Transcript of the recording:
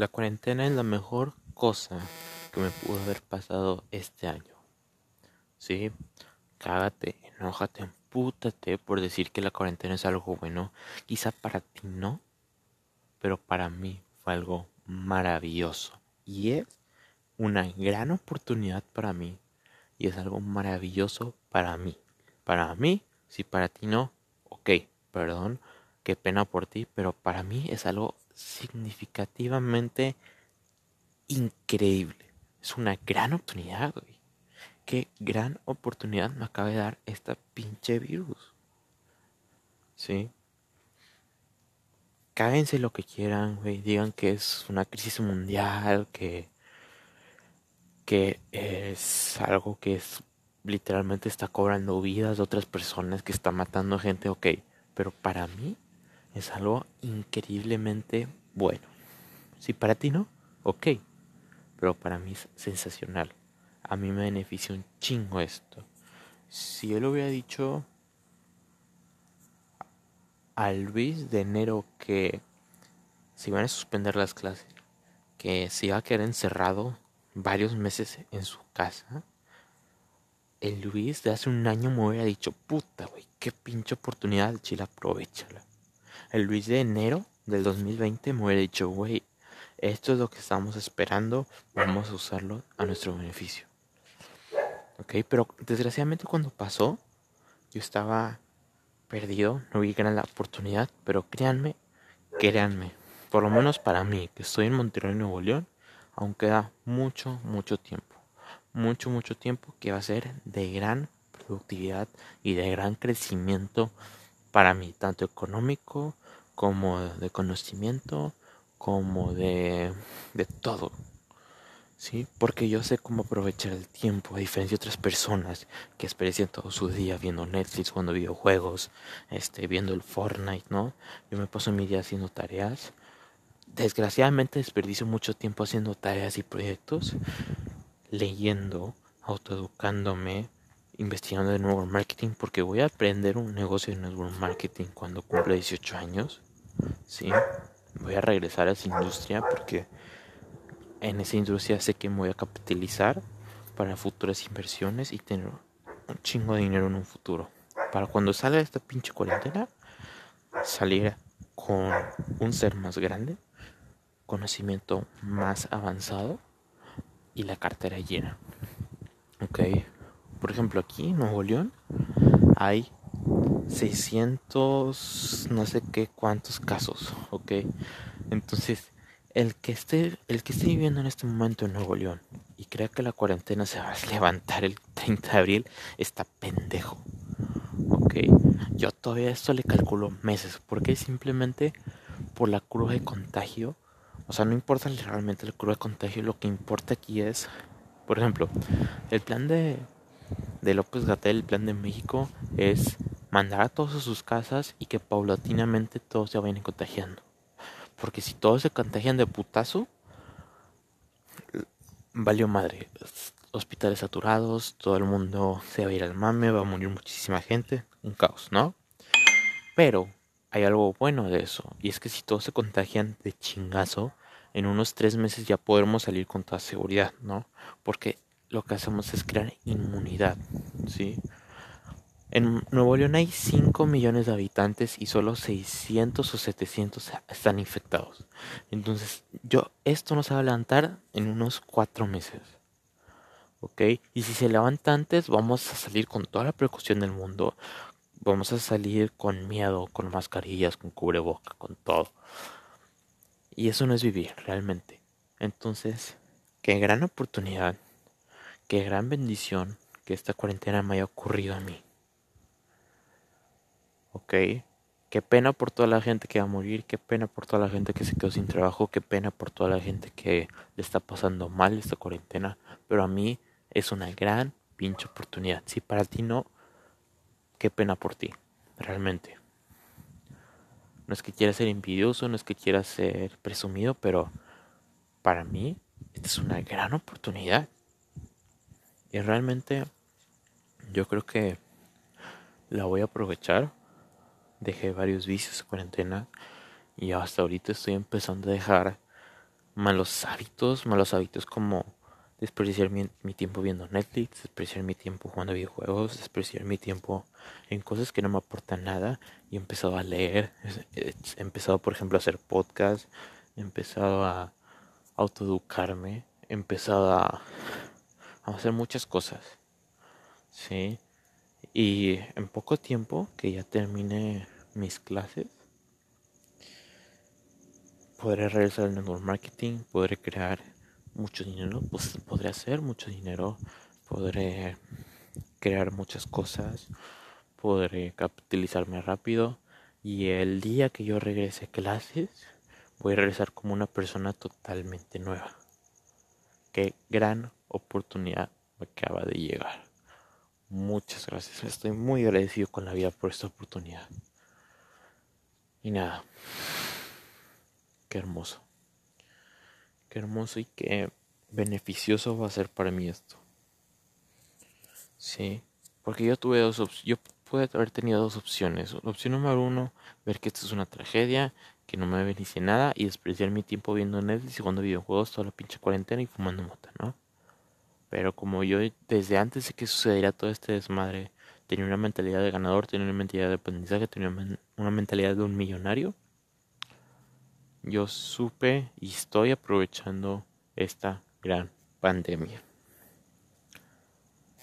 La cuarentena es la mejor cosa que me pudo haber pasado este año. Sí, cágate, enójate, empútate por decir que la cuarentena es algo bueno. Quizá para ti no, pero para mí fue algo maravilloso. Y es una gran oportunidad para mí. Y es algo maravilloso para mí. Para mí, si para ti no, ok, perdón, qué pena por ti, pero para mí es algo significativamente increíble. Es una gran oportunidad, güey. Qué gran oportunidad me acaba de dar esta pinche virus. ¿Sí? Cáguense lo que quieran, güey. Digan que es una crisis mundial, que, que es algo que es literalmente está cobrando vidas de otras personas, que está matando gente, ok. Pero para mí es algo increíblemente bueno. Si para ti no, ok. Pero para mí es sensacional. A mí me beneficia un chingo esto. Si yo le hubiera dicho al Luis de enero que se iban a suspender las clases, que se iba a quedar encerrado varios meses en su casa, el Luis de hace un año me hubiera dicho, puta, güey, qué pinche oportunidad, chile, aprovechala el Luis de enero del 2020 me hubiera dicho, güey, esto es lo que estamos esperando, vamos a usarlo a nuestro beneficio. Pero desgraciadamente cuando pasó, yo estaba perdido, no vi gran la oportunidad, pero créanme, créanme, por lo menos para mí, que estoy en Monterrey, Nuevo León, aún queda mucho, mucho tiempo. Mucho, mucho tiempo que va a ser de gran productividad y de gran crecimiento para mí, tanto económico como de conocimiento, como de, de todo. ¿Sí? Porque yo sé cómo aprovechar el tiempo, a diferencia de otras personas que experiencian todo su día viendo Netflix, jugando videojuegos, este, viendo el Fortnite, ¿no? Yo me paso mi día haciendo tareas. Desgraciadamente desperdicio mucho tiempo haciendo tareas y proyectos, leyendo, autoeducándome, investigando de nuevo marketing porque voy a aprender un negocio de network marketing cuando cumpla 18 años. Sí, voy a regresar a esa industria porque en esa industria sé que me voy a capitalizar para futuras inversiones y tener un chingo de dinero en un futuro. Para cuando salga esta pinche cuarentena, salir con un ser más grande, conocimiento más avanzado y la cartera llena. Ok. Por ejemplo, aquí en Nuevo León hay 600, no sé qué cuántos casos, ¿ok? Entonces, el que esté, el que esté viviendo en este momento en Nuevo León y crea que la cuarentena se va a levantar el 30 de abril, está pendejo, ¿ok? Yo todavía esto le calculo meses, porque simplemente por la curva de contagio, o sea, no importa realmente la curva de contagio, lo que importa aquí es, por ejemplo, el plan de de López Gatel, el plan de México, es mandar a todos a sus casas y que paulatinamente todos se vayan contagiando. Porque si todos se contagian de putazo, valió madre. Hospitales saturados, todo el mundo se va a ir al mame, va a morir muchísima gente, un caos, ¿no? Pero hay algo bueno de eso, y es que si todos se contagian de chingazo, en unos tres meses ya podremos salir con toda seguridad, ¿no? Porque lo que hacemos es crear inmunidad, ¿sí? En Nuevo León hay 5 millones de habitantes y solo 600 o 700 están infectados. Entonces, yo esto no se va a levantar en unos 4 meses. ¿Ok? Y si se levanta antes, vamos a salir con toda la precaución del mundo. Vamos a salir con miedo, con mascarillas, con cubreboca, con todo. Y eso no es vivir, realmente. Entonces, qué gran oportunidad Qué gran bendición que esta cuarentena me haya ocurrido a mí. Ok. Qué pena por toda la gente que va a morir, qué pena por toda la gente que se quedó sin trabajo, qué pena por toda la gente que le está pasando mal esta cuarentena. Pero a mí es una gran pinche oportunidad. Si para ti no, qué pena por ti, realmente. No es que quiera ser envidioso, no es que quiera ser presumido, pero para mí esta es una gran oportunidad. Y realmente yo creo que la voy a aprovechar. Dejé varios vicios en cuarentena y hasta ahorita estoy empezando a dejar malos hábitos, malos hábitos como desperdiciar mi, tiempo viendo Netflix, desperdiciar mi tiempo jugando videojuegos, desperdiciar mi tiempo en cosas que no me aportan nada y he empezado a leer, he empezado por ejemplo a hacer podcast, he empezado a autoeducarme, he empezado a, hacer muchas cosas, ¿sí? Y en poco tiempo que ya termine mis clases, podré realizar el network marketing, podré crear mucho dinero, pues podré hacer mucho dinero, podré crear muchas cosas, podré capitalizarme rápido y el día que yo regrese a clases voy a regresar como una persona totalmente nueva. Qué gran oportunidad me acaba de llegar. Muchas gracias. Estoy muy agradecido con la vida por esta oportunidad. Y nada. Qué hermoso. Qué hermoso y qué beneficioso va a ser para mí esto. Sí, porque yo tuve dos opciones. Yo pude haber tenido dos opciones. Opción número uno, ver que esto es una tragedia, que no me beneficie nada y desperdiciar mi tiempo viendo Netflix y jugando videojuegos toda la pinche cuarentena y fumando mota, ¿no? Pero como yo desde antes de que sucediera todo este desmadre tenía una mentalidad de ganador, tenía una mentalidad de aprendizaje, tenía una mentalidad de un millonario, yo supe y estoy aprovechando esta gran pandemia.